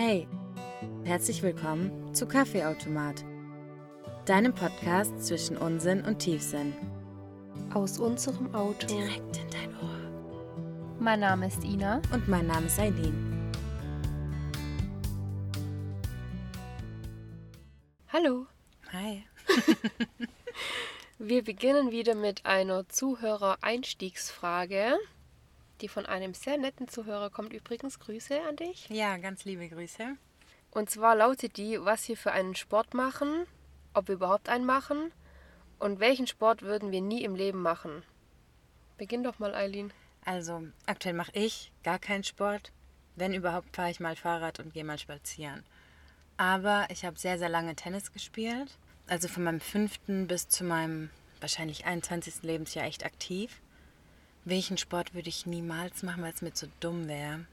Hey, herzlich willkommen zu Kaffeeautomat, deinem Podcast zwischen Unsinn und Tiefsinn. Aus unserem Auto. Direkt in dein Ohr. Mein Name ist Ina. Und mein Name ist Eileen. Hallo. Hi. Wir beginnen wieder mit einer Zuhörer-Einstiegsfrage. Die von einem sehr netten Zuhörer kommt übrigens. Grüße an dich. Ja, ganz liebe Grüße. Und zwar lautet die, was wir für einen Sport machen, ob wir überhaupt einen machen und welchen Sport würden wir nie im Leben machen. Beginn doch mal, Eileen. Also, aktuell mache ich gar keinen Sport. Wenn überhaupt, fahre ich mal Fahrrad und gehe mal spazieren. Aber ich habe sehr, sehr lange Tennis gespielt. Also von meinem fünften bis zu meinem wahrscheinlich 21. Lebensjahr echt aktiv. Welchen Sport würde ich niemals machen, weil es mir zu dumm wäre?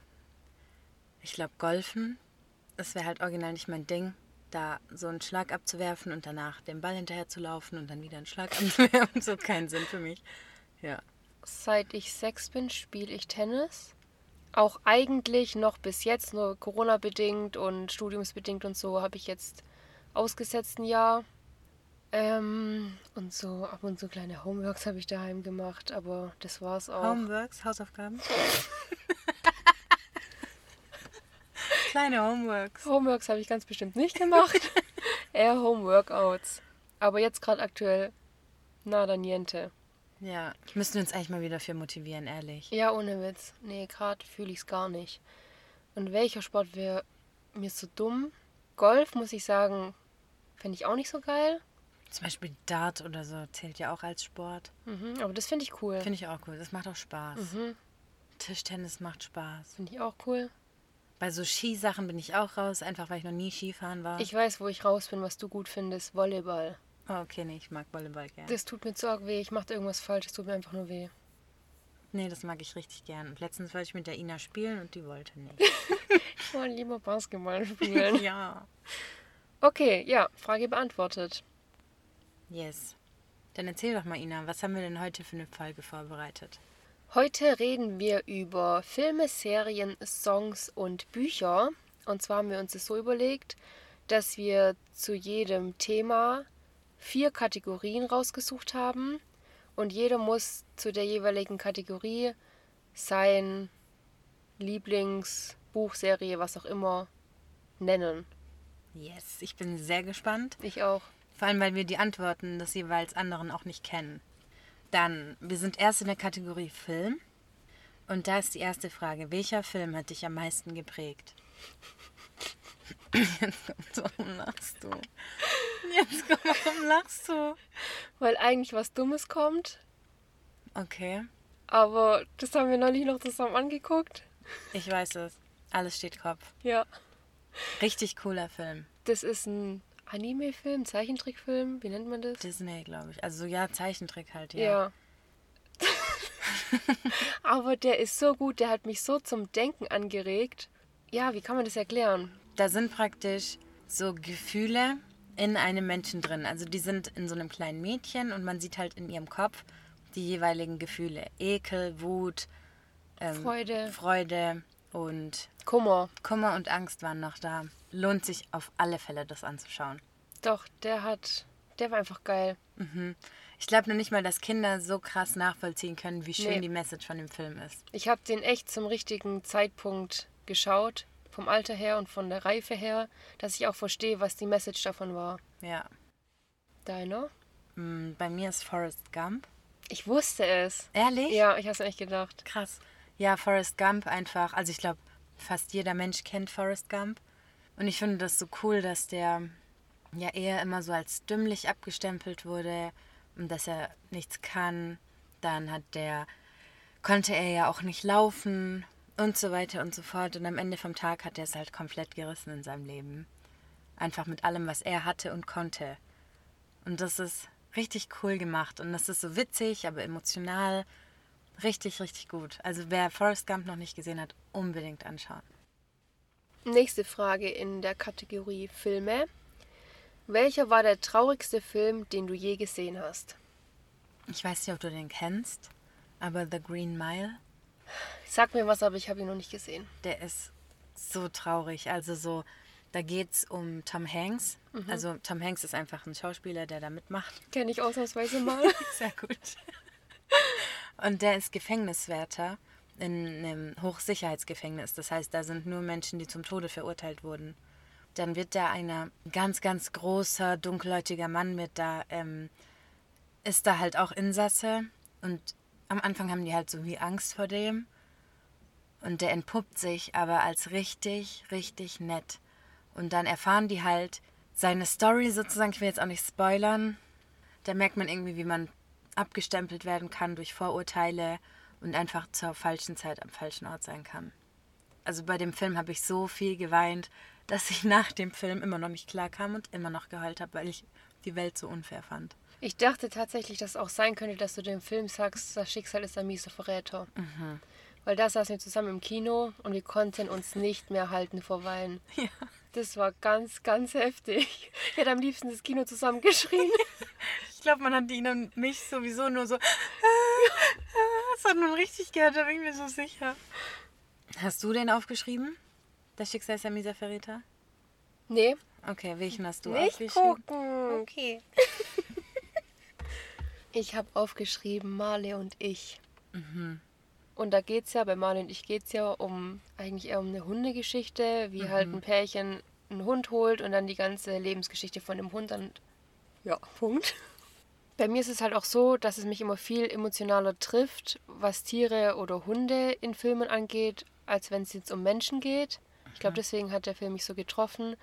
Ich glaube, Golfen. Das wäre halt original nicht mein Ding. Da so einen Schlag abzuwerfen und danach den Ball hinterher zu laufen und dann wieder einen Schlag abzuwerfen, so keinen Sinn für mich. Ja. Seit ich sechs bin, spiele ich Tennis. Auch eigentlich noch bis jetzt, nur Corona-bedingt und studiumsbedingt und so, habe ich jetzt ausgesetzt ein Jahr. Ähm, und so ab und zu kleine Homeworks habe ich daheim gemacht, aber das war's auch. Homeworks, Hausaufgaben. Kleine Homeworks. Homeworks habe ich ganz bestimmt nicht gemacht. Eher Homeworkouts. Aber jetzt gerade aktuell nada niente. Ja, müssen wir uns eigentlich mal wieder für motivieren, ehrlich. Ja, ohne Witz. Nee, gerade fühle ich es gar nicht. Und welcher Sport wäre mir so dumm? Golf, muss ich sagen, fände ich auch nicht so geil. Zum Beispiel Dart oder so zählt ja auch als Sport. Mhm, aber das finde ich cool. Finde ich auch cool. Das macht auch Spaß. Mhm, Tischtennis macht Spaß. finde ich auch cool. Bei so Skisachen bin ich auch raus, einfach weil ich noch nie Skifahren war. Ich weiß, wo ich raus bin, was du gut findest. Volleyball. oh, okay, nee, ich mag Volleyball gern. Das tut mir zu arg weh. Ich mache irgendwas falsch. Es tut mir einfach nur weh. nee, das mag ich richtig gern. Und letztens wollte ich mit der Ina spielen und die wollte nicht. Ich wollte lieber Basketball spielen. ja. okay, ja, Frage beantwortet. Yes. Dann erzähl doch mal, Ina, was haben wir denn heute für eine Folge vorbereitet? Heute reden wir über Filme, Serien, Songs und Bücher. Und zwar haben wir uns das so überlegt, dass wir zu jedem Thema vier Kategorien rausgesucht haben. Und jeder muss zu der jeweiligen Kategorie sein Lieblingsbuch, Serie, was auch immer nennen. Yes, ich bin sehr gespannt. Ich auch. Vor allem, weil wir die Antworten des jeweils anderen auch nicht kennen. Dann, wir sind erst in der Kategorie Film. Und da ist die erste Frage. Welcher Film hat dich am meisten geprägt? Jetzt kommt's, warum lachst du? Jetzt komm, warum lachst du? Weil eigentlich was Dummes kommt. Okay, Aber das haben wir neulich noch zusammen angeguckt. ich weiß es. Alles steht Kopf. Ja. Richtig cooler Film. Das ist ein Anime-Film, Zeichentrickfilm, wie nennt man das? Disney, glaube ich. Also so, ja, Zeichentrick halt, ja. Ja. Aber der ist so gut, der hat mich so zum Denken angeregt. Ja, wie kann man das erklären? Da sind praktisch so Gefühle in einem Menschen drin. Also die sind in so einem kleinen Mädchen und man sieht halt in ihrem Kopf die jeweiligen Gefühle. Ekel, Wut, ähm, Freude. Freude und Kummer. Kummer und Angst waren noch da. Lohnt sich auf alle Fälle, das anzuschauen. Doch, der hat. Der war einfach geil. Ich glaube noch nicht mal, dass Kinder so krass nachvollziehen können, wie schön Nee. die Message von dem Film ist. Ich habe den echt zum richtigen Zeitpunkt geschaut. Vom Alter her und von der Reife her, dass ich auch verstehe, was die Message davon war. Ja. Deiner? Mm, Bei mir ist Forrest Gump. Ich wusste es. Ehrlich? Ja, ich habe es echt gedacht. Krass. Ja, Forrest Gump einfach. Also ich glaube, fast jeder Mensch kennt Forrest Gump. Und ich finde das so cool, dass der ja eher immer so als dümmlich abgestempelt wurde und dass er nichts kann. Dann hat der, konnte er ja auch nicht laufen und so weiter und so fort. Und am Ende vom Tag hat er es halt komplett gerissen in seinem Leben. Einfach mit allem, was er hatte und konnte. Und das ist richtig cool gemacht. Und das ist so witzig, aber emotional. Richtig, richtig gut. Also wer Forrest Gump noch nicht gesehen hat, unbedingt anschauen. Nächste Frage in der Kategorie Filme. Welcher war der traurigste Film, den du je gesehen hast? Ich weiß nicht, ob du den kennst, aber The Green Mile, Sag mir was, aber ich habe ihn noch nicht gesehen. der ist so traurig. Also so, da geht es um Tom Hanks. Also Tom Hanks ist einfach ein Schauspieler, der da mitmacht. Kenne ich ausnahmsweise mal. Sehr gut. Und der ist Gefängniswärter in einem Hochsicherheitsgefängnis. Das heißt, da sind nur Menschen, die zum Tode verurteilt wurden. Dann wird da ein ganz, ganz großer, dunkelhäutiger Mann mit da, ähm, ist da halt auch Insasse. Und am Anfang haben die halt so wie Angst vor dem. Und der entpuppt sich aber als richtig, richtig nett. Und dann erfahren die halt seine Story sozusagen. Ich will jetzt auch nicht spoilern. Da merkt man irgendwie, wie man abgestempelt werden kann durch Vorurteile und einfach zur falschen Zeit am falschen Ort sein kann. Also bei dem Film habe ich so viel geweint, dass ich nach dem Film immer noch nicht klar kam und immer noch geheult habe, weil ich die Welt so unfair fand. Ich dachte tatsächlich, dass es auch sein könnte, dass du dem Film sagst, das Schicksal ist ein mieser Verräter. Weil da saßen wir zusammen im Kino und wir konnten uns nicht mehr halten vor Weinen. Ja. Das war ganz, ganz heftig. Ich hätte am liebsten das Kino zusammengeschrien. Ich glaube, man hat ihn und mich sowieso nur so. Das hat man richtig gehört, da bin ich mir so sicher. Hast du den aufgeschrieben? Das Schicksal ist ein mieser Verräter? nee, Okay, welchen hast du nicht aufgeschrieben? gucken. Okay. Ich habe aufgeschrieben Marley und ich. Und da geht es ja, bei Marley und ich geht es ja um eigentlich eher um eine Hundegeschichte, wie halt ein Pärchen einen Hund holt und dann die ganze Lebensgeschichte von dem Hund dann. Ja, Punkt. Bei mir ist es halt auch so, dass es mich immer viel emotionaler trifft, was Tiere oder Hunde in Filmen angeht, als wenn es jetzt um Menschen geht. Ich glaube, deswegen hat der Film mich so getroffen.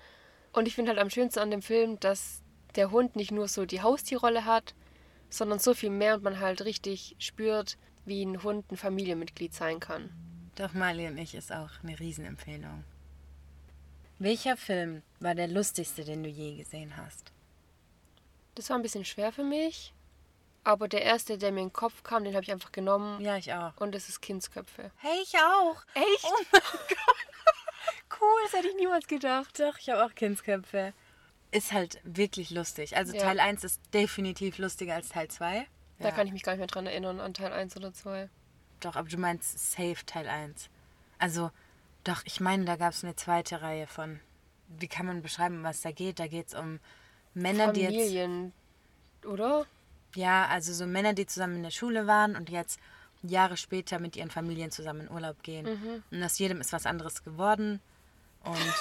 Und ich finde halt am schönsten an dem Film, dass der Hund nicht nur so die Haustierrolle hat, sondern so viel mehr und man halt richtig spürt, wie ein Hund ein Familienmitglied sein kann. Doch Marley und ich ist auch eine Riesenempfehlung. Welcher Film war der lustigste, den du je gesehen hast? Das war ein bisschen schwer für mich, aber der erste, der mir in den Kopf kam, den habe ich einfach genommen Ja, ich auch. und es ist Kindsköpfe. Hey, ich auch. Echt? Oh mein Gott. Cool, das hätte ich niemals gedacht. Doch, ich habe auch Kindsköpfe. Ist halt wirklich lustig. Also Ja. Teil 1 ist definitiv lustiger als Teil 2. Da kann ich mich gar nicht mehr dran erinnern, an Teil 1 oder 2. Doch, aber du meinst Safe Teil 1. Also, doch, ich meine, da gab es eine zweite Reihe von. Wie kann man beschreiben, was da geht? Da geht es um Männer, die jetzt. Familien, oder? Ja, also so Männer, die zusammen in der Schule waren und jetzt Jahre später mit ihren Familien zusammen in Urlaub gehen. Und aus jedem ist was anderes geworden. Und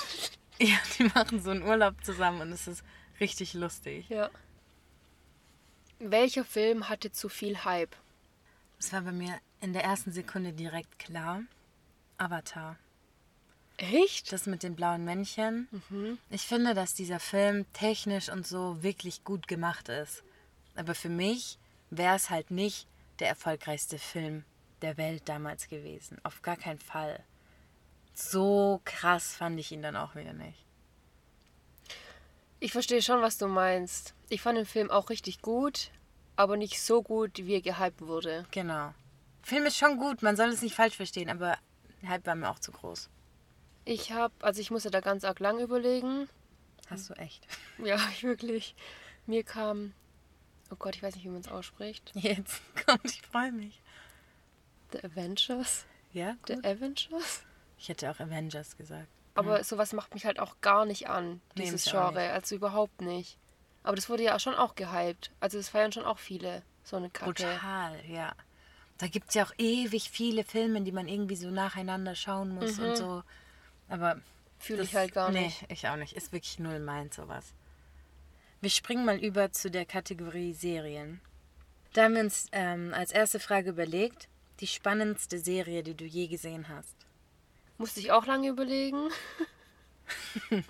ja, die machen so einen Urlaub zusammen und es ist richtig lustig. Ja. Welcher Film hatte zu viel Hype? Es war bei mir in der ersten Sekunde direkt klar. Avatar. Echt? Das mit den blauen Männchen. Ich finde, dass dieser Film technisch und so wirklich gut gemacht ist. Aber für mich wäre es halt nicht der erfolgreichste Film der Welt damals gewesen. Auf gar keinen Fall. So krass fand ich ihn dann auch wieder nicht. Ich verstehe schon, was du meinst. Ich fand den Film auch richtig gut, aber nicht so gut, wie er gehypt wurde. Genau. Film ist schon gut, man soll es nicht falsch verstehen, aber Hype war mir auch zu groß. Ich habe, also ich musste da ganz arg lang überlegen. Hast du echt. Ja, ich wirklich. Mir kam, oh Gott, ich weiß nicht, wie man es ausspricht. Jetzt kommt, ich freue mich. The Avengers? Ja? The Gut. Avengers? Ich hätte auch Avengers gesagt. Aber sowas macht mich halt auch gar nicht an, Nee, dieses auch Genre. Also überhaupt nicht. Aber das wurde ja schon auch gehypt. Also das feiern schon auch viele. So eine Kacke. Brutal, ja. Da gibt es ja auch ewig viele Filme, die man irgendwie so nacheinander schauen muss und so. Aber Fühle ich halt gar nee, nicht. ich auch nicht. Ist wirklich null meins sowas. Wir springen mal über zu der Kategorie Serien. Da haben wir uns ähm, als erste Frage überlegt, die spannendste Serie, die du je gesehen hast. Musste ich auch lange überlegen.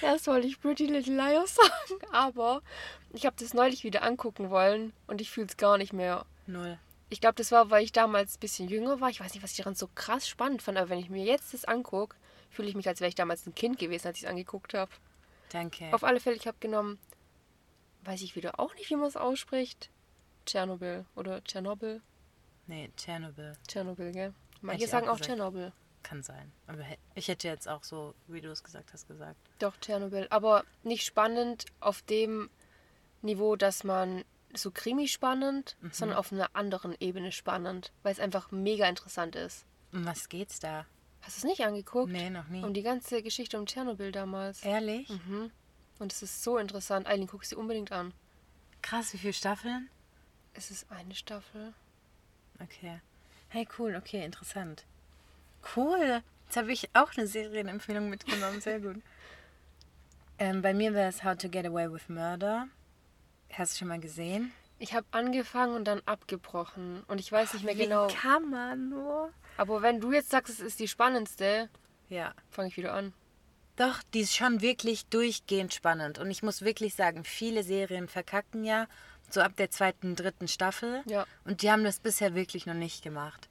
Erst wollte ich Pretty Little Liars sagen, aber ich habe das neulich wieder angucken wollen und ich fühle es gar nicht mehr. Null. Ich glaube, das war, weil ich damals ein bisschen jünger war. Ich weiß nicht, was ich daran so krass spannend fand, aber wenn ich mir jetzt das angucke, fühle ich mich, als wäre ich damals ein Kind gewesen, als ich es angeguckt habe. Danke. Auf alle Fälle, ich habe genommen, weiß ich wieder auch nicht, wie man es ausspricht. Tschernobyl oder Tschernobyl. nee, Tschernobyl. Tschernobyl, gell? Manche Hätte sagen auch auch. Tschernobyl. Kann sein. Aber ich hätte jetzt auch so, wie du es gesagt hast, gesagt. Doch, Tschernobyl. Aber nicht spannend auf dem Niveau, dass man so krimi spannend, sondern auf einer anderen Ebene spannend, weil es einfach mega interessant ist. Um was geht's da? Hast du es nicht angeguckt? Nee, noch nie. Um die ganze Geschichte um Tschernobyl damals. Ehrlich? Mhm. Und es ist so interessant. Eileen, guck sie unbedingt an. Krass, wie viele Staffeln? Es ist eine Staffel. Okay. Hey, cool, okay, interessant. Cool. Jetzt habe ich auch eine Serienempfehlung mitgenommen. Sehr gut. ähm, bei mir wäre es How to Get Away with Murder. Hast du schon mal gesehen? Ich habe angefangen und dann abgebrochen. Und ich weiß nicht mehr Wie genau. kann man nur? Aber wenn du jetzt sagst, es ist die spannendste, Ja. fange ich wieder an. Doch, die ist schon wirklich durchgehend spannend. Und ich muss wirklich sagen, viele Serien verkacken ja so ab der zweiten, dritten Staffel. Ja. Und die haben das bisher wirklich noch nicht gemacht.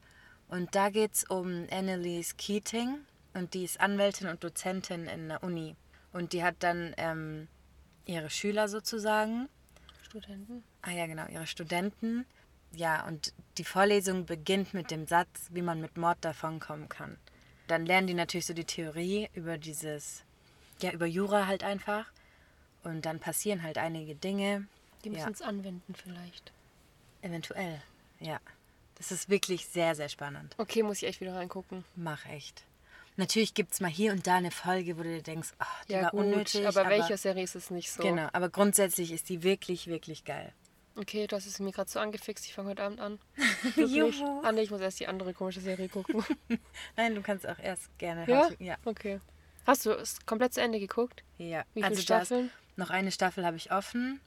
Und da geht es um Annalise Keating. Und die ist Anwältin und Dozentin in der Uni. Und die hat dann ähm, ihre Schüler sozusagen. Studenten. Ah ja, genau, ihre Studenten. Ja, und die Vorlesung beginnt mit dem Satz, wie man mit Mord davonkommen kann. Dann lernen die natürlich so die Theorie über dieses, ja, über Jura halt einfach. Und dann passieren halt einige Dinge. Die müssen ja, es anwenden vielleicht. eventuell, ja. Das ist wirklich sehr, sehr spannend. Okay, muss ich echt wieder reingucken. Mach echt. Natürlich gibt es mal hier und da eine Folge, wo du dir denkst, ach, die Ja war gut, unnötig. aber welcher Serie ist es nicht so? Genau, aber grundsätzlich ist die wirklich, wirklich geil. Okay, du hast es mir gerade so angefixt. Ich fange heute Abend an. Juhu. Ah, nee, ich muss erst die andere komische Serie gucken. Nein, du kannst auch erst gerne. ja? Ja. Okay. Hast du es komplett zu Ende geguckt? Ja, Wie viele also Staffeln? Das, noch eine Staffel habe ich offen.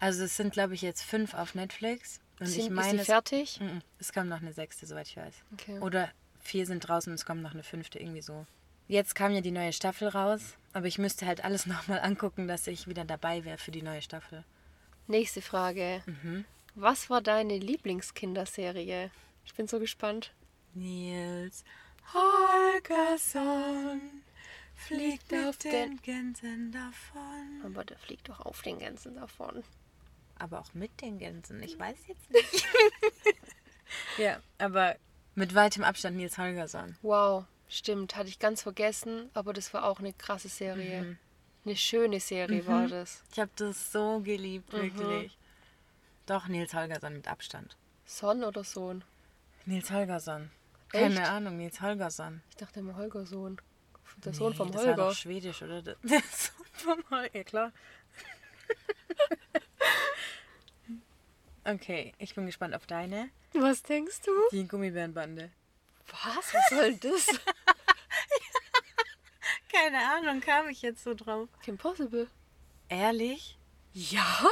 Also es sind, glaube ich, jetzt fünf auf Netflix. Und Sind, ich meine, ist die es, fertig? Mhm, es kommt noch eine sechste, soweit ich weiß. Okay. Oder vier sind draußen und es kommt noch eine fünfte, irgendwie so. Jetzt kam ja die neue Staffel raus, aber ich müsste halt alles nochmal angucken, dass ich wieder dabei wäre für die neue Staffel. Nächste Frage. Mhm. Was war deine Lieblingskinderserie? Ich bin so gespannt. Nils Holgersson fliegt auf auf den den Gänsen davon. Aber der fliegt doch auf den Gänsen davon. Aber auch mit den Gänsen. Ich weiß jetzt nicht. ja, aber mit weitem Abstand Nils Holgersson. Wow, stimmt. Hatte ich ganz vergessen. Aber das war auch eine krasse Serie. Mhm. Eine schöne Serie war das. Ich habe das so geliebt, Mhm. wirklich. Doch, Nils Holgersson mit Abstand. Son oder Sohn? Nils Holgersson. Keine Echt? Ahnung, Nils Holgersson. Ich dachte immer Holgersohn. Der Sohn Nee, vom das war Holger. doch schwedisch, oder? Der der Sohn vom Holger, klar. Okay, ich bin gespannt auf deine. Was denkst du? Die Gummibärenbande. Was? Was soll das? Keine Ahnung, kam ich jetzt so drauf. Kim Possible. Ehrlich? Ja?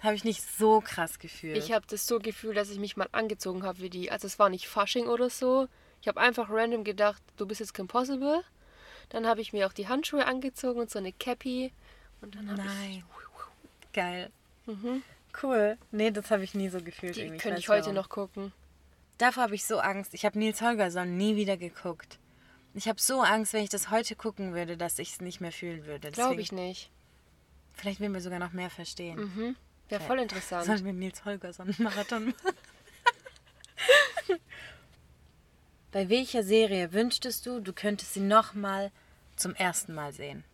Habe ich nicht so krass gefühlt. Ich habe das so gefühlt, dass ich mich mal angezogen habe wie die. Also es war nicht Fasching oder so. Ich habe einfach random gedacht, du bist jetzt Kim Possible. Dann habe ich mir auch die Handschuhe angezogen und so eine Cappy. Und dann habe ich... Nein. Geil. Mhm. Cool. Nee, das habe ich nie so gefühlt. Die irgendwie. könnte ich heute warum. noch gucken. Davor habe ich so Angst. Ich habe Nils Holgersson nie wieder geguckt. Ich habe so Angst, wenn ich das heute gucken würde, dass ich es nicht mehr fühlen würde. Glaube ich nicht. Vielleicht würden wir sogar noch mehr verstehen. Mhm. Wäre voll interessant. Sollen wir Nils Holgersson Marathon machen? Bei welcher Serie wünschtest du, du könntest sie nochmal zum ersten Mal sehen?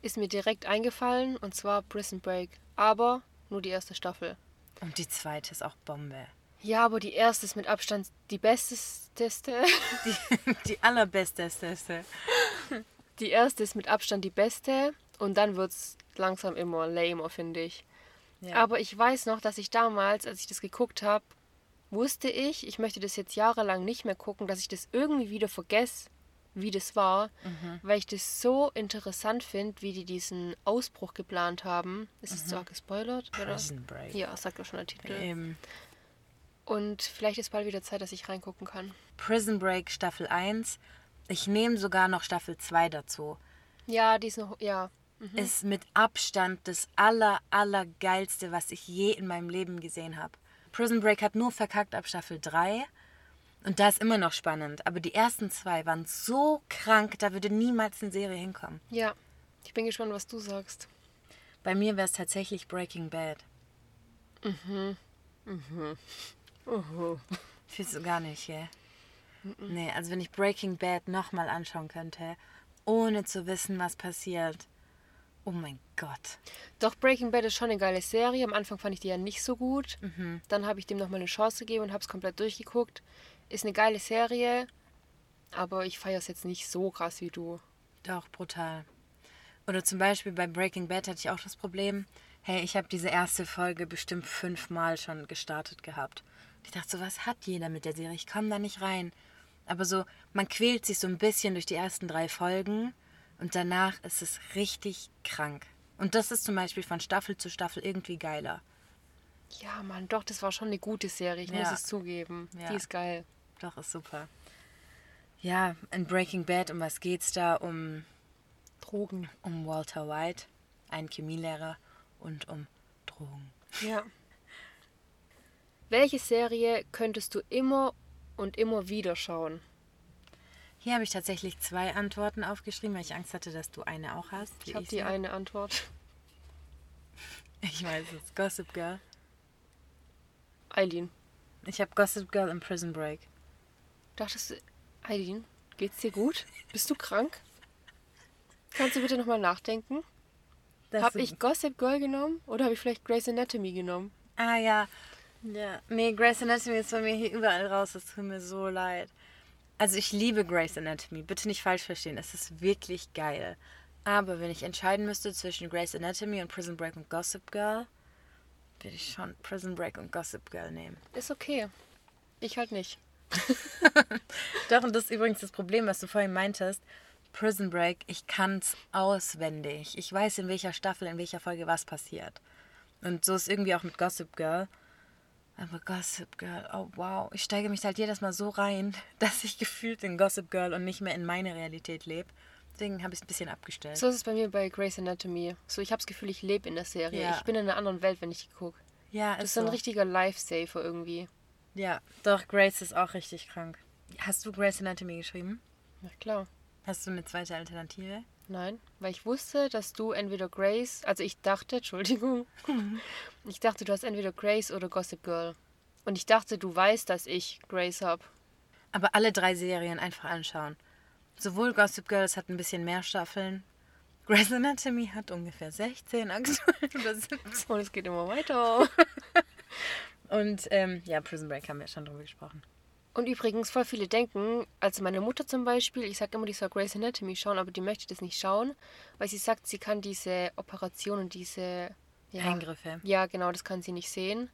Ist mir direkt eingefallen und zwar Prison Break. Aber nur die erste Staffel. Und die zweite ist auch Bombe. Ja, aber die erste ist mit Abstand die besteste. Die, die allerbesteste. Die erste ist mit Abstand die beste und dann wird es langsam immer lamer, finde ich. Ja. Aber ich weiß noch, dass ich damals, als ich das geguckt habe, wusste ich, ich möchte das jetzt jahrelang nicht mehr gucken, dass ich das irgendwie wieder vergesse, wie das war, weil ich das so interessant finde, wie die diesen Ausbruch geplant haben. Ist es zwar gespoilert, oder? Ja, sagt doch schon der Titel. Ähm, Und vielleicht ist bald wieder Zeit, dass ich reingucken kann. Prison Break Staffel 1. Ich nehme sogar noch Staffel 2 dazu. Ja, die ist noch, ja. Ist mit Abstand das aller, aller geilste, was ich je in meinem Leben gesehen habe. Prison Break hat nur verkackt ab Staffel 3. Und da ist immer noch spannend. Aber die ersten zwei waren so krank, da würde niemals eine Serie hinkommen. Ja, ich bin gespannt, was du sagst. Bei mir wäre es tatsächlich Breaking Bad. Fühlst du gar nicht, gell? Nee, also wenn ich Breaking Bad nochmal anschauen könnte, ohne zu wissen, was passiert. Oh mein Gott. Doch, Breaking Bad ist schon eine geile Serie. Am Anfang fand ich die ja nicht so gut. Dann habe ich dem nochmal eine Chance gegeben und habe es komplett durchgeguckt. Ist eine geile Serie. aber ich feiere es jetzt nicht so krass wie du. Doch, brutal. Oder zum Beispiel bei Breaking Bad hatte ich auch das Problem, hey, ich habe diese erste Folge bestimmt fünfmal schon gestartet gehabt. Ich dachte so, was hat jeder mit der Serie? Ich komme da nicht rein. Aber so, man quält sich so ein bisschen durch die ersten drei Folgen und danach ist es richtig krank. Und das ist zum Beispiel von Staffel zu Staffel irgendwie geiler. Ja, Mann, doch, das war schon eine gute Serie, ich Ja. muss es zugeben. Ja. Die ist geil. Doch, ist super. Ja, in Breaking Bad, um was geht's da? Um, Drogen. um Walter White, einen Chemielehrer, und um Drogen. Ja. Welche Serie könntest du immer und immer wieder schauen? Hier habe ich tatsächlich zwei Antworten aufgeschrieben, weil ich Angst hatte, dass du eine auch hast. Ich habe die eine Antwort. Ich weiß es. Gossip Girl. Eileen. Ich habe Gossip Girl im Prison Break. Dachtest du, Eileen, geht's dir gut? Bist du krank? Kannst du bitte nochmal nachdenken? Habe ich Gossip Girl genommen oder habe ich vielleicht Grey's Anatomy genommen? Ah ja. Ja. Nee, Grey's Anatomy ist bei mir hier überall raus. Das tut mir so leid. Also ich liebe Grey's Anatomy. Bitte nicht falsch verstehen. Es ist wirklich geil. Aber wenn ich entscheiden müsste zwischen Grey's Anatomy und Prison Break und Gossip Girl, würde ich schon Prison Break und Gossip Girl nehmen. Ist okay. Ich halt nicht. Doch, und das ist übrigens das Problem, was du vorhin meintest. Prison Break, ich kann's auswendig. Ich weiß, in welcher Staffel, in welcher Folge was passiert. Und so ist irgendwie auch mit Gossip Girl. Aber Gossip Girl, oh wow. Ich steige mich halt jedes Mal so rein, dass ich gefühlt in Gossip Girl und nicht mehr in meine Realität lebe. Deswegen habe ich es ein bisschen abgestellt. So ist es bei mir bei Grey's Anatomy. So, ich habe das Gefühl, ich lebe in der Serie. Ja. Ich bin in einer anderen Welt, wenn ich die gucke. ja, Das ist so ein richtiger Lifesaver irgendwie. Ja, doch, Grace ist auch richtig krank. Hast du Grace Anatomy geschrieben? Na klar. Hast du eine zweite Alternative? Nein, weil ich wusste, dass du entweder Grace, also ich dachte, Entschuldigung, ich dachte, du hast entweder Grace oder Gossip Girl. Und ich dachte, du weißt, dass ich Grace habe. Aber alle drei Serien einfach anschauen. Sowohl Gossip Girl, es hat ein bisschen mehr Staffeln. Grey's Anatomy hat ungefähr 16 aktuell oder 17. Und es geht immer weiter. Und ähm, ja, Prison Break haben wir schon drüber gesprochen. Und übrigens, voll viele denken, also meine Mutter zum Beispiel, ich sage immer, die soll Grey's Anatomy schauen, aber die möchte das nicht schauen, weil sie sagt, sie kann diese Operationen, diese ja, Eingriffe. Ja, genau, das kann sie nicht sehen.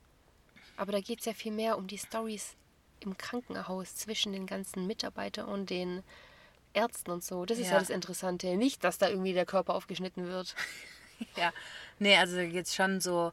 Aber da geht es ja viel mehr um die Stories im Krankenhaus zwischen den ganzen Mitarbeitern und den Ärzten und so. Das ist ja, Ja. das Interessante. Nicht, dass da irgendwie der Körper aufgeschnitten wird. Ja. Nee, also es schon so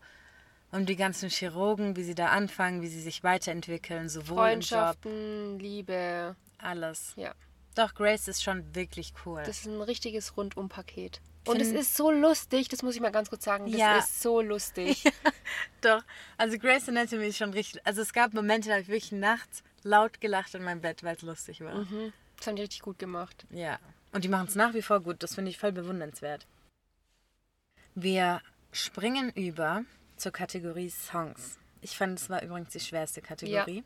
um die ganzen Chirurgen, wie sie da anfangen, wie sie sich weiterentwickeln, sowohl im Job, Freundschaften, Liebe. alles. Ja, Doch, Grace ist schon wirklich cool. das ist ein richtiges Rundumpaket. Und es ist so lustig, das muss ich mal ganz kurz sagen. Das Ja. ist so lustig. Doch, also Grace Anatomy ist schon richtig. Also es gab Momente, da habe ich wirklich nachts laut gelacht in meinem Bett, weil es lustig war. mhm. Das haben die richtig gut gemacht. Ja. Und die machen es nach wie vor gut. Das finde ich voll bewundernswert. Wir springen über zur Kategorie Songs. Ich fand, es war übrigens die schwerste Kategorie,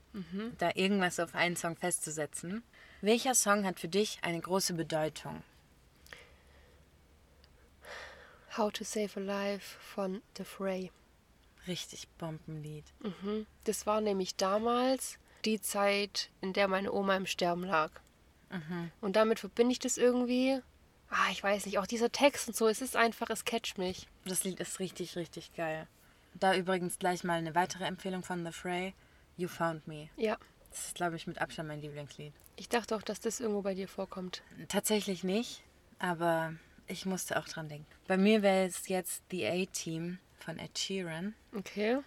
da irgendwas auf einen Song festzusetzen. Welcher Song hat für dich eine große Bedeutung? How to Save a Life von The Fray. Richtig Bombenlied. Mhm. Das war nämlich damals die Zeit, in der meine Oma im Sterben lag. Und damit verbinde ich das irgendwie. Ah, ich weiß nicht, auch dieser Text und so, es ist einfach, es catcht mich. Das Lied ist richtig, richtig geil. Da übrigens gleich mal eine weitere Empfehlung von The Fray. You Found Me. Ja, Das ist, glaube ich, mit Abstand mein Lieblingslied. ich dachte auch, dass das irgendwo bei dir vorkommt. Tatsächlich nicht, aber ich musste auch dran denken. Bei mir wäre es jetzt The A-Team von Ed Sheeran. Okay.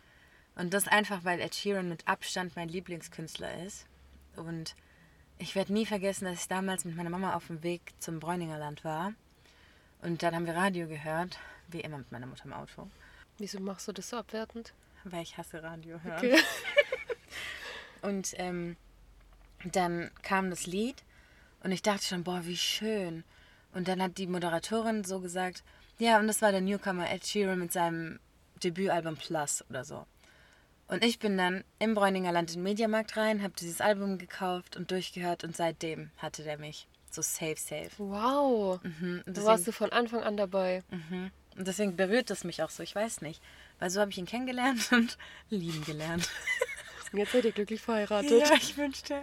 Und das einfach, weil Ed Sheeran mit Abstand mein Lieblingskünstler ist. Und ich werde nie vergessen, dass ich damals mit meiner Mama auf dem Weg zum Bräuninger Land war. Und dann haben wir Radio gehört, wie immer mit meiner Mutter im Auto, Wieso machst du das so abwertend? weil ich hasse Radio hören. Okay. Und ähm, dann kam das Lied und ich dachte schon, boah, wie schön. Und dann hat die Moderatorin so gesagt, ja, und das war der Newcomer Ed Sheeran mit seinem Debütalbum Plus oder so. Und ich bin dann im Bräuninger Land in den Mediamarkt rein, habe dieses Album gekauft und durchgehört und seitdem hatte der mich so safe, safe. Wow. Mhm. Und, Da warst deswegen, du von Anfang an dabei. mhm. und deswegen berührt es mich auch so, ich weiß nicht. Weil so habe ich ihn kennengelernt und lieben gelernt. Und jetzt seid ihr glücklich verheiratet. Ja, ich wünschte.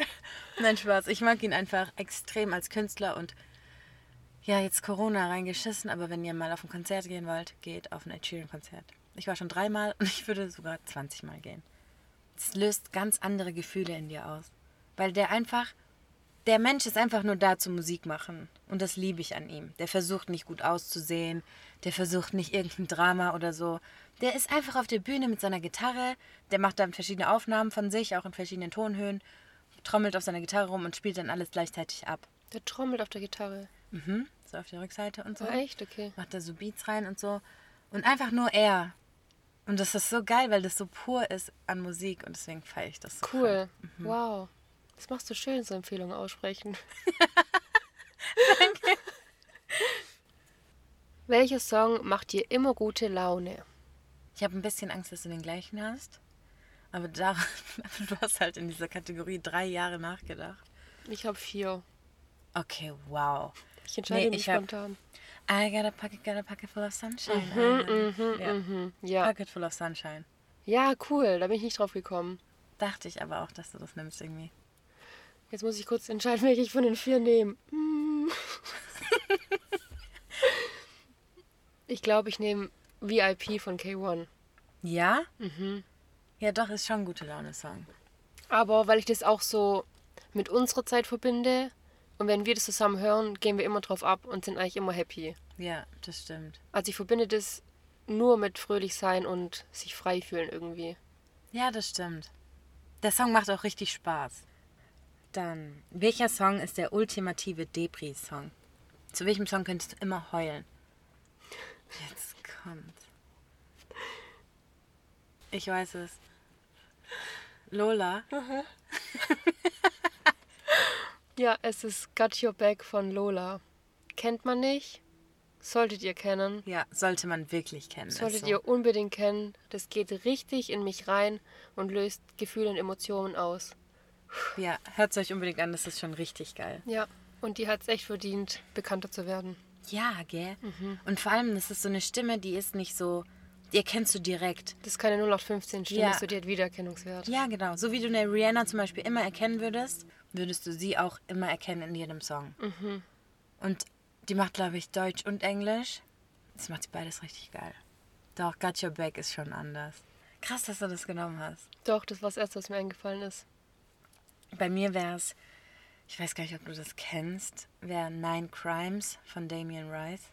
Nein, Spaß. Ich mag ihn einfach extrem als Künstler und ja, jetzt Corona reingeschissen, aber wenn ihr mal auf ein Konzert gehen wollt, geht auf ein Ed Sheeran-Konzert. Ich war schon dreimal und ich würde sogar 20 Mal gehen. Es löst ganz andere Gefühle in dir aus. Weil der einfach, der Mensch ist einfach nur da zum Musik machen. Und das liebe ich an ihm. Der versucht nicht gut auszusehen, der versucht nicht irgendein Drama oder so. Der ist einfach auf der Bühne mit seiner Gitarre, der macht dann verschiedene Aufnahmen von sich, auch in verschiedenen Tonhöhen, trommelt auf seiner Gitarre rum und spielt dann alles gleichzeitig ab. Der trommelt auf der Gitarre. Mhm, so auf der Rückseite und so. Oh, echt? Okay. Macht da so Beats rein und so. Und einfach nur er. Und das ist so geil, weil das so pur ist an Musik und deswegen feiere ich das so. Cool. Wow. Das machst du schön, so Empfehlungen aussprechen. Welcher Song macht dir immer gute Laune? Ich habe ein bisschen Angst, dass du den gleichen hast. Aber da, du hast halt in dieser Kategorie drei Jahre nachgedacht. Ich habe vier. Okay, wow. Ich entscheide Nee, mich ich hab- spontan. I got a pocket, got a pocket full of sunshine. Mhm, ja. mhm. Ja. Pocket full of sunshine. ja, cool. Da bin ich nicht drauf gekommen. Dachte ich aber auch, dass du das nimmst irgendwie. Jetzt muss ich kurz entscheiden, welche ich von den vier nehme. Hm. Ich glaube, ich nehme VIP von K1. Ja? Mhm. Ja, doch, ist schon ein gute Laune-Song. Aber weil ich das auch so mit unserer Zeit verbinde und wenn wir das zusammen hören, gehen wir immer drauf ab und sind eigentlich immer happy. Ja, das stimmt. Also ich verbinde das nur mit fröhlich sein und sich frei fühlen irgendwie. Ja, das stimmt. Der Song macht auch richtig Spaß. Dann, welcher Song ist der ultimative Depri-Song? Zu welchem Song könntest du immer heulen? Jetzt kommt. Ich weiß es. Lola. Ja, es ist Got Your Back von Lola. Kennt man nicht? Solltet ihr kennen. Ja, sollte man wirklich kennen. Solltet so. ihr unbedingt kennen. Das geht richtig in mich rein und löst Gefühle und Emotionen aus. Ja, hört es euch unbedingt an, das ist schon richtig geil. Ja, und die hat es echt verdient, bekannter zu werden. Ja, gell? Und vor allem, das ist so eine Stimme, die ist nicht so, die erkennst du direkt. Das ist keine 0815 Stimme, Ja. so die hat Wiedererkennungswert. Ja, genau. So wie du eine Rihanna zum Beispiel immer erkennen würdest, würdest du sie auch immer erkennen in jedem Song. Und die macht, glaube ich, Deutsch und Englisch. Das macht sie beides richtig geil. Doch, Got Your Back ist schon anders. Krass, dass du das genommen hast. Doch, das war das Erste, was mir eingefallen ist. Bei mir wäre es, ich weiß gar nicht, ob du das kennst, wäre Nine Crimes von Damien Rice.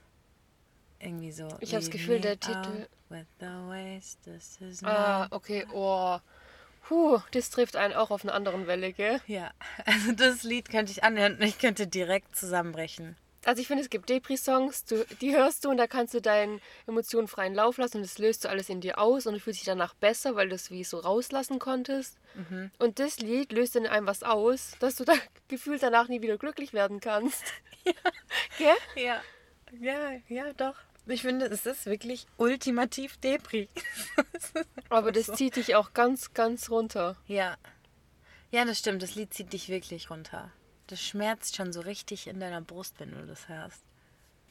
Irgendwie so. Ich hab das Gefühl, der Titel- With the waste, this is Ah, okay, oh. Puh, das trifft einen auch auf einer anderen Welle, gell? Ja, also das Lied könnte ich anhören und ich könnte direkt zusammenbrechen. Also ich finde, es gibt Depri-Songs, die hörst du und da kannst du deinen Emotionen freien Lauf lassen und das löst du alles in dir aus und du fühlst dich danach besser, weil du es wie so rauslassen konntest. Und das Lied löst in einem was aus, dass du da gefühlt danach nie wieder glücklich werden kannst. Gell? Ja, ja, ja, doch. Ich finde, es ist wirklich ultimativ Depri. Aber das zieht dich auch ganz, ganz runter. ja. Ja, das stimmt. Das Lied zieht dich wirklich runter. Das schmerzt schon so richtig in deiner Brust, wenn du das hörst.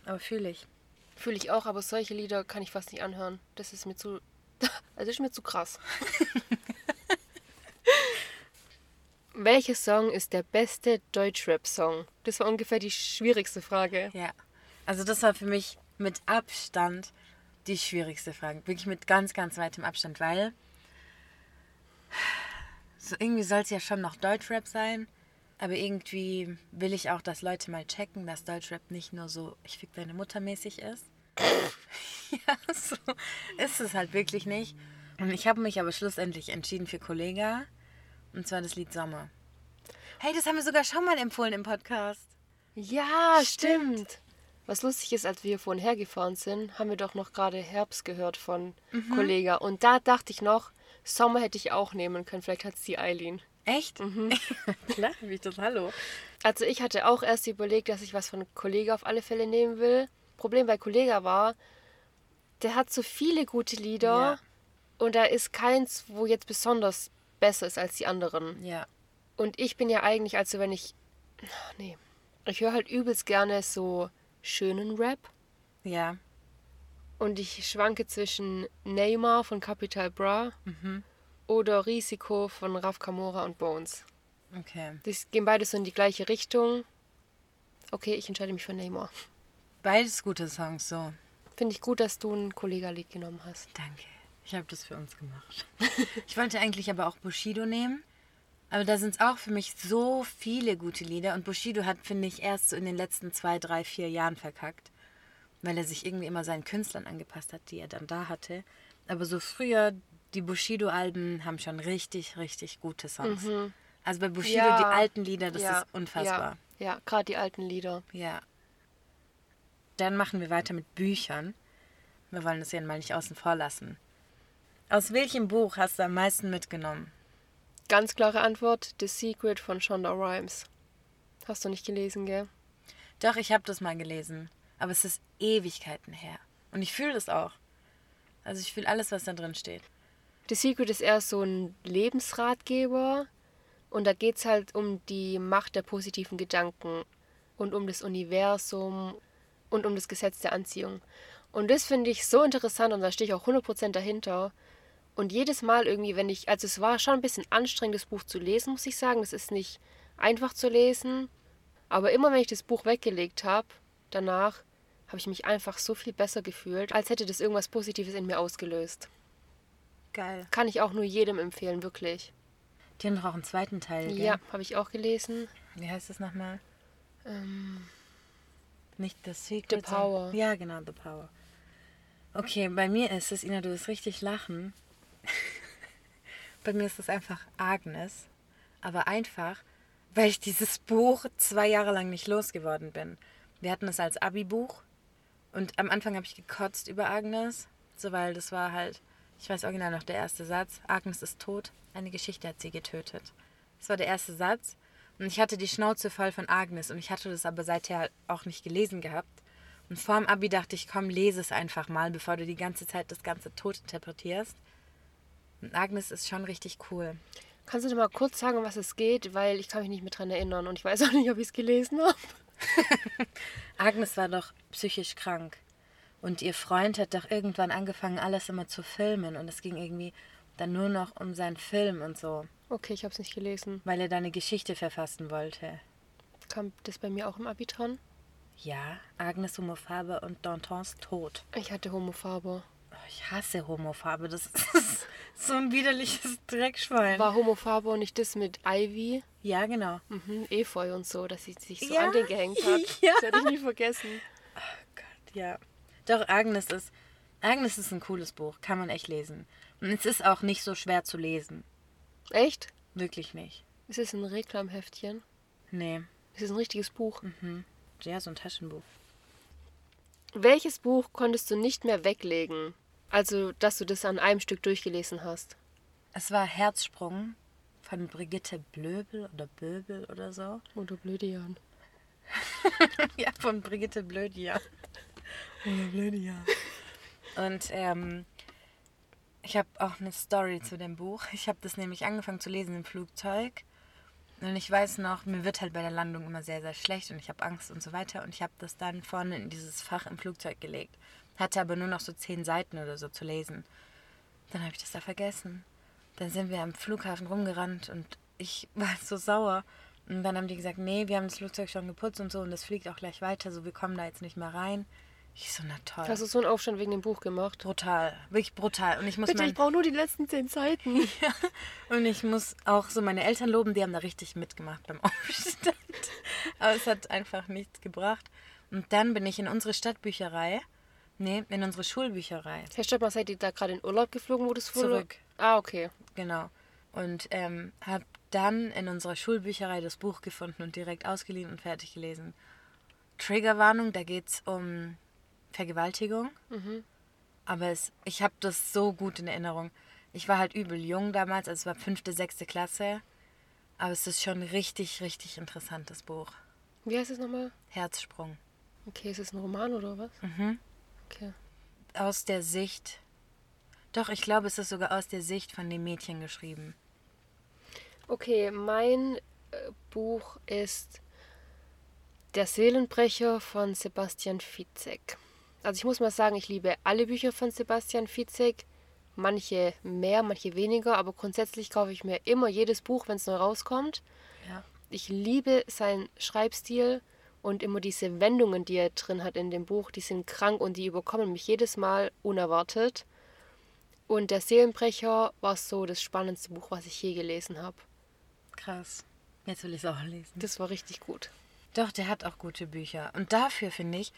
Aber fühle ich. Fühle ich auch, aber solche Lieder kann ich fast nicht anhören. Das ist mir zu. Also ist mir zu krass. Welcher Song ist der beste Deutschrap-Song? Das war ungefähr die schwierigste Frage. Ja. Also das war für mich mit Abstand die schwierigste Frage. Wirklich mit ganz, ganz weitem Abstand, weil so irgendwie soll es ja schon noch Deutschrap sein. Aber irgendwie will ich auch, dass Leute mal checken, dass Deutschrap nicht nur so, ich fick deine Mutter mäßig ist. ja, so ist es halt wirklich nicht. Und ich habe mich aber schlussendlich entschieden für Kollega. Und zwar das Lied Sommer. Hey, das haben wir sogar schon mal empfohlen im Podcast. Ja, stimmt. Was lustig ist, als wir vorhin hergefahren sind, haben wir doch noch gerade Herbst gehört von Kollega. Und da dachte ich noch, Sommer hätte ich auch nehmen können. Vielleicht hat es die Eileen. Echt? Klar, wie ich das Hallo. Also ich hatte auch erst überlegt, dass ich was von Kollega auf alle Fälle nehmen will. Problem bei Kollega war, der hat so viele gute Lieder Ja. und da ist keins, wo jetzt besonders besser ist als die anderen. Ja. Und ich bin ja eigentlich, also wenn ich, ach, nee, ich höre halt übelst gerne so schönen Rap Ja. und ich schwanke zwischen Neymar von Capital Bra oder Risiko von Raf Kamora und Bones. Okay. Die gehen beide so in die gleiche Richtung. Okay, ich entscheide mich für Neymar. Beides gute Songs, so. Finde ich gut, dass du ein Kollega-Lied genommen hast. Danke. Ich habe das für uns gemacht. ich wollte eigentlich aber auch Bushido nehmen. Aber da sind es auch für mich so viele gute Lieder. Und Bushido hat, finde ich, erst so in den letzten zwei, drei, vier Jahren verkackt. Weil er sich irgendwie immer seinen Künstlern angepasst hat, die er dann da hatte. Aber so früher, die Bushido-Alben haben schon richtig, richtig gute Songs. Also bei Bushido, Ja. die alten Lieder, das ja, ist unfassbar. Ja, ja gerade die alten Lieder. Ja. Dann machen wir weiter mit Büchern. Wir wollen das ja mal nicht außen vor lassen. Aus welchem Buch hast du am meisten mitgenommen? Ganz klare Antwort: The Secret von Shonda Rhimes. Hast du nicht gelesen, gell? Doch, ich habe das mal gelesen. Aber es ist Ewigkeiten her. Und ich fühle das auch. Also ich fühle alles, was da drin steht. The Secret ist eher so ein Lebensratgeber. Und da geht es halt um die Macht der positiven Gedanken und um das Universum und um das Gesetz der Anziehung. Und das finde ich so interessant und da stehe ich auch 100% dahinter. Und jedes Mal irgendwie, wenn ich, also es war schon ein bisschen anstrengend, das Buch zu lesen, muss ich sagen. Es ist nicht einfach zu lesen. Aber immer wenn ich das Buch weggelegt habe, danach habe ich mich einfach so viel besser gefühlt, als hätte das irgendwas Positives in mir ausgelöst. Geil. Kann ich auch nur jedem empfehlen, wirklich. Die haben doch auch einen zweiten Teil, gell? Ja, habe ich auch gelesen. Wie heißt das nochmal? Ähm, Nicht The Secret. The Power. Ja, genau, The Power. Okay, bei mir ist es, Ina, du wirst richtig lachen. bei mir ist es einfach Agnes. Aber einfach, weil ich dieses Buch zwei Jahre lang nicht losgeworden bin. Wir hatten es als Abi-Buch und am Anfang habe ich gekotzt über Agnes, so weil das war halt, ich weiß original noch der erste Satz, Agnes ist tot, eine Geschichte hat sie getötet. Das war der erste Satz und ich hatte die Schnauze voll von Agnes und ich hatte das aber seither auch nicht gelesen gehabt. Und vor dem Abi dachte ich, komm, lese es einfach mal, bevor du die ganze Zeit das Ganze tot interpretierst. Und Agnes ist schon richtig cool. kannst du dir mal kurz sagen, um was es geht? Weil ich kann mich nicht mehr dran erinnern und ich weiß auch nicht, ob ich es gelesen habe. Agnes war doch psychisch krank. Und ihr Freund hat doch irgendwann angefangen, alles immer zu filmen. Und es ging irgendwie dann nur noch um seinen Film und so, Okay, ich habe es nicht gelesen. weil er da eine Geschichte verfassen wollte. Kam das bei mir auch im Abi dran? Ja, Agnes Homofarbe und Dantons Tod. Ich hatte Homofarbe. Oh, ich hasse Homofarbe. Das ist so ein widerliches Dreckschwein. War Homofarbe und nicht das mit Ivy? Ja, genau. Mhm, Efeu und so, dass sie sich so Ja, an den gehängt hat. ja. Das werde ich nie vergessen. Gott, ja. Doch, Agnes ist. Agnes ist ein cooles Buch. Kann man echt lesen. Und es ist auch nicht so schwer zu lesen. Echt? Wirklich nicht. Ist es ein Reklamheftchen? Nee. Ist es ein richtiges Buch? Ja, so ein Taschenbuch. Welches Buch konntest du nicht mehr weglegen? Also, dass du das an einem Stück durchgelesen hast. Es war Herzsprung von Brigitte Blöbel oder Böbel oder so. Oder Blödian. ja, von Brigitte Blödian. Und ähm, ich habe auch eine Story zu dem Buch. Ich habe das nämlich angefangen zu lesen im Flugzeug. Und ich weiß noch, mir wird halt bei der Landung immer sehr, sehr schlecht und ich habe Angst und so weiter. Und ich habe das dann vorne in dieses Fach im Flugzeug gelegt. Hatte aber nur noch so zehn Seiten oder so zu lesen. Dann habe ich das da vergessen. Dann sind wir am Flughafen rumgerannt und ich war so sauer. Und dann haben die gesagt, nee, wir haben das Flugzeug schon geputzt und so und das fliegt auch gleich weiter, so wir kommen da jetzt nicht mehr rein. Ich so, na toll. Hast du so einen Aufstand wegen dem Buch gemacht? brutal, wirklich brutal. Und ich muss Bitte, mein, ich brauche nur die letzten zehn Seiten. und ich muss auch so meine Eltern loben, die haben da richtig mitgemacht beim Aufstand. Aber es hat einfach nichts gebracht. Und dann bin ich in unsere Stadtbücherei, nee, in unsere Schulbücherei. Herr Stoppmann, seid ihr da gerade in Urlaub geflogen, wo das wurde? Zurück. Ah, okay. Genau. Und ähm, habe dann in unserer Schulbücherei das Buch gefunden und direkt ausgeliehen und fertig gelesen. Triggerwarnung, da geht es um Vergewaltigung. Aber es, ich habe das so gut in Erinnerung. Ich war halt übel jung damals, also es war fünfte, sechste Klasse. Aber es ist schon ein richtig, richtig interessantes Buch. Wie heißt es nochmal? Herzsprung. Okay, ist es ein Roman oder was? Mhm. Okay. Aus der Sicht. Doch, ich glaube, es ist sogar aus der Sicht von dem Mädchen geschrieben. Okay, mein äh, Buch ist Der Seelenbrecher von Sebastian Fitzek. Also ich muss mal sagen, ich liebe alle Bücher von Sebastian Fitzek, Manche mehr, manche weniger, aber grundsätzlich kaufe ich mir immer jedes Buch, wenn es neu rauskommt. Ja. Ich liebe seinen Schreibstil und immer diese Wendungen, die er drin hat in dem Buch, die sind krank und die überkommen mich jedes Mal unerwartet. Und der Seelenbrecher war so das spannendste Buch, was ich je gelesen habe. Krass. Jetzt will ich es auch lesen. Das war richtig gut. Doch, der hat auch gute Bücher. Und dafür finde ich,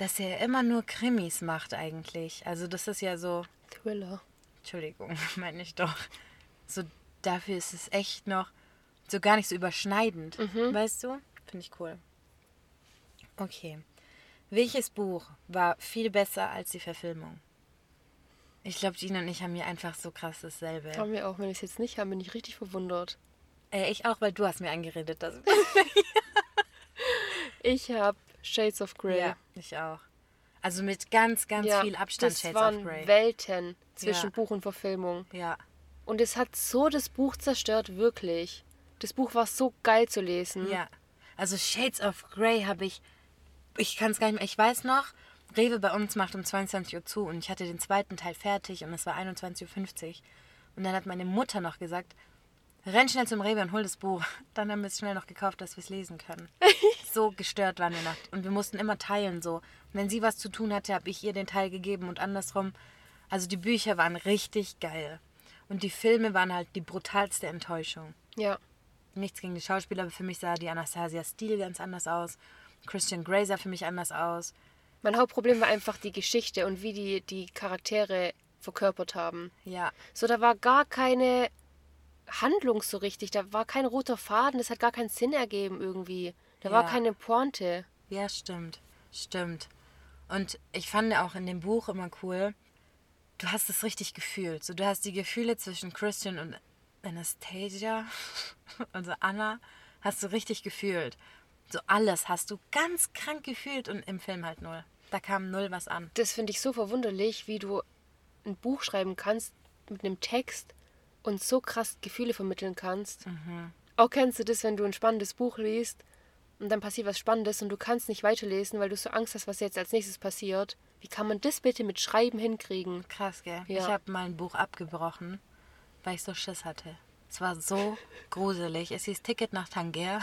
dass er immer nur Krimis macht eigentlich. Also das ist ja so, Thriller. Entschuldigung, meine ich doch. So dafür ist es echt noch so gar nicht so überschneidend. Weißt du? Finde ich cool. Okay. Welches Buch war viel besser als die Verfilmung? Ich glaube, Gina und ich haben hier einfach so krass dasselbe. Haben wir auch, wenn ich es jetzt nicht habe, bin ich richtig verwundert. Äh, ich auch, weil du hast mir angeredet, dass Ich habe Shades of Grey. Ja, ich auch. Also mit ganz, ganz Ja, viel Abstand das Shades waren of Grey. Welten zwischen Ja. Buch und Verfilmung. Ja, Und es hat so das Buch zerstört, wirklich. Das Buch war so geil zu lesen. ja. Also Shades of Grey habe ich, ich kann es gar nicht mehr, ich weiß noch, Rewe bei uns macht um 22 Uhr zu und ich hatte den zweiten Teil fertig und es war 21.50 Uhr. Und dann hat meine Mutter noch gesagt, renn schnell zum Rewe und hol das Buch. Dann haben wir es schnell noch gekauft, dass wir es lesen können. so gestört waren wir noch. Und wir mussten immer teilen so. Und wenn sie was zu tun hatte, habe ich ihr den Teil gegeben und andersrum. Also die Bücher waren richtig geil. Und die Filme waren halt die brutalste Enttäuschung. Ja. Nichts gegen die Schauspieler, aber für mich sah die Anastasia Steele ganz anders aus. Christian Grey sah für mich anders aus. Mein Hauptproblem war einfach die Geschichte und wie die die Charaktere verkörpert haben. Ja, So, da war gar keine Handlung so richtig. Da war kein roter Faden. Das hat gar keinen Sinn ergeben irgendwie. Da war Ja. keine Pointe. ja, stimmt. Stimmt. Und ich fand auch in dem Buch immer cool, du hast es richtig gefühlt. So, du hast die Gefühle zwischen Christian und Anastasia, also Anna, hast du richtig gefühlt. So alles hast du ganz krank gefühlt und im Film halt null. Da kam null was an. Das finde ich so verwunderlich, wie du ein Buch schreiben kannst mit einem Text und so krass Gefühle vermitteln kannst. Auch kennst du das, wenn du ein spannendes Buch liest und dann passiert was Spannendes und du kannst nicht weiterlesen, weil du so Angst hast, was jetzt als nächstes passiert. Wie kann man das bitte mit Schreiben hinkriegen? Krass, gell? Ja. Ich habe mal ein Buch abgebrochen, weil ich so Schiss hatte. Es war so gruselig. Es hieß Ticket nach Tanger,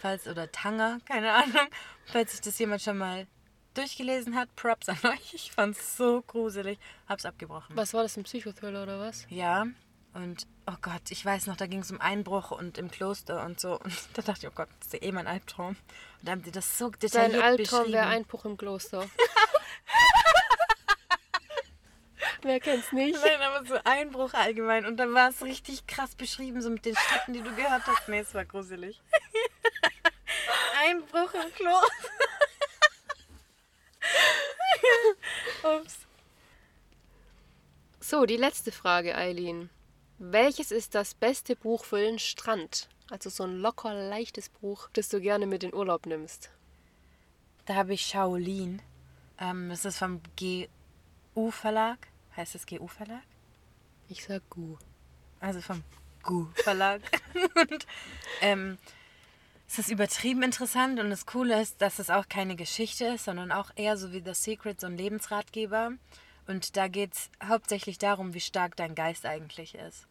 falls oder Tanger, keine Ahnung. Falls sich das jemand schon mal durchgelesen hat, Props an euch. Ich fand's so gruselig. Hab's abgebrochen. Was war das, ein Psychothriller oder was? Ja, und oh Gott, ich weiß noch, da ging es um Einbruch und im Kloster und so. Und da dachte ich, oh Gott, das ist ja eh mein Albtraum. Und da haben die das so detailliert Dein Albtraum wäre Einbruch im Kloster. Wer kennt's nicht? Nein, aber so Einbruch allgemein. Und dann war es richtig krass beschrieben, so mit den Schritten, die du gehört hast. Nee, es war gruselig. Einbruch im Klo. Ups. So, die letzte Frage, Eileen. Welches ist das beste Buch für den Strand? Also so ein locker leichtes Buch, das du gerne mit in Urlaub nimmst. Da habe ich Shaolin. Ähm, das ist vom GU Verlag. Heißt das GU Verlag? Ich sag Gu. Also vom GU Verlag. und ähm, es ist übertrieben interessant und das Coole ist, dass es auch keine Geschichte ist, sondern auch eher so wie The Secret, so ein Lebensratgeber. Und da geht es hauptsächlich darum, wie stark dein Geist eigentlich ist.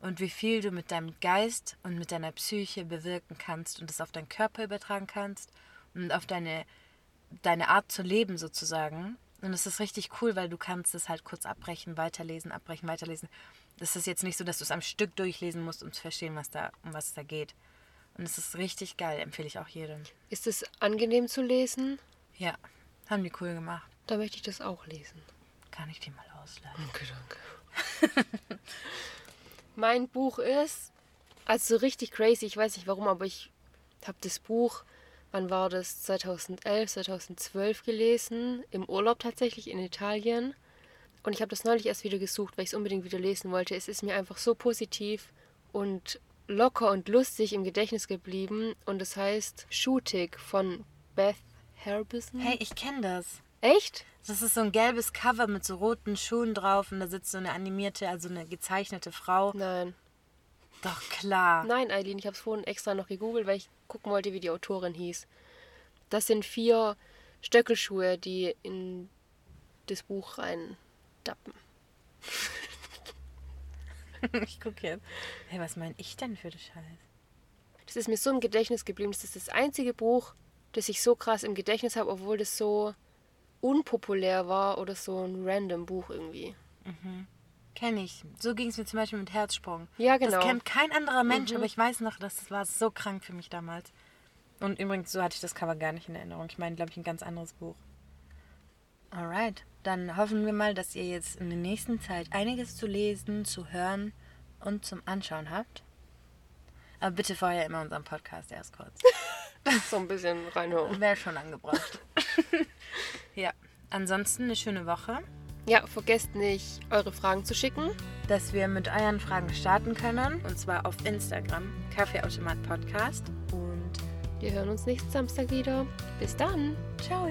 Und wie viel du mit deinem Geist und mit deiner Psyche bewirken kannst und es auf deinen Körper übertragen kannst und auf deine, deine Art zu leben sozusagen. Und es ist richtig cool, weil du kannst es halt kurz abbrechen, weiterlesen, abbrechen, weiterlesen. Das ist jetzt nicht so, dass du es am Stück durchlesen musst, um zu verstehen, was da, um was es da geht. Und es ist richtig geil, empfehle ich auch jedem. Ist es angenehm zu lesen? Ja, haben die cool gemacht. Da möchte ich das auch lesen. Kann ich die mal ausleihen? Okay, danke. mein Buch ist, also so richtig crazy, ich weiß nicht warum, aber ich habe das Buch, wann war das? 2011, 2012 gelesen, im Urlaub tatsächlich in Italien. Und ich habe das neulich erst wieder gesucht, weil ich es unbedingt wieder lesen wollte. Es ist mir einfach so positiv und locker und lustig im Gedächtnis geblieben. Und es heißt Shooting von Beth Harbison. Hey, ich kenne das. Echt? Das ist so ein gelbes Cover mit so roten Schuhen drauf und da sitzt so eine animierte, also eine gezeichnete Frau. Nein. Doch klar. Nein, Eileen, ich habe es vorhin extra noch gegoogelt, weil ich gucken wollte, wie die Autorin hieß. Das sind vier Stöckelschuhe, die in das Buch rein dappen. ich gucke jetzt. Hey, was meine ich denn für den Scheiß? Das ist mir so im Gedächtnis geblieben. Das ist das einzige Buch, das ich so krass im Gedächtnis habe, obwohl das so unpopulär war oder so ein random Buch irgendwie. Kenne ich. So ging es mir zum Beispiel mit Herzsprung. Ja, genau. Das kennt kein anderer Mensch, aber ich weiß noch, das war so krank für mich damals. Und übrigens, so hatte ich das Cover gar nicht in Erinnerung. Ich meine, glaube ich, ein ganz anderes Buch. Alright, dann hoffen wir mal, dass ihr jetzt in der nächsten Zeit einiges zu lesen, zu hören und zum Anschauen habt. Aber bitte vorher immer unseren Podcast erst kurz. So ein bisschen reinhauen. Wäre schon angebracht. Ja, ansonsten eine schöne Woche, Ja, vergesst nicht, eure Fragen zu schicken. dass wir mit euren Fragen starten können. Und zwar auf Instagram, Kaffeeautomat Podcast. Und Wir hören uns nächsten Samstag wieder. Bis dann. ciao!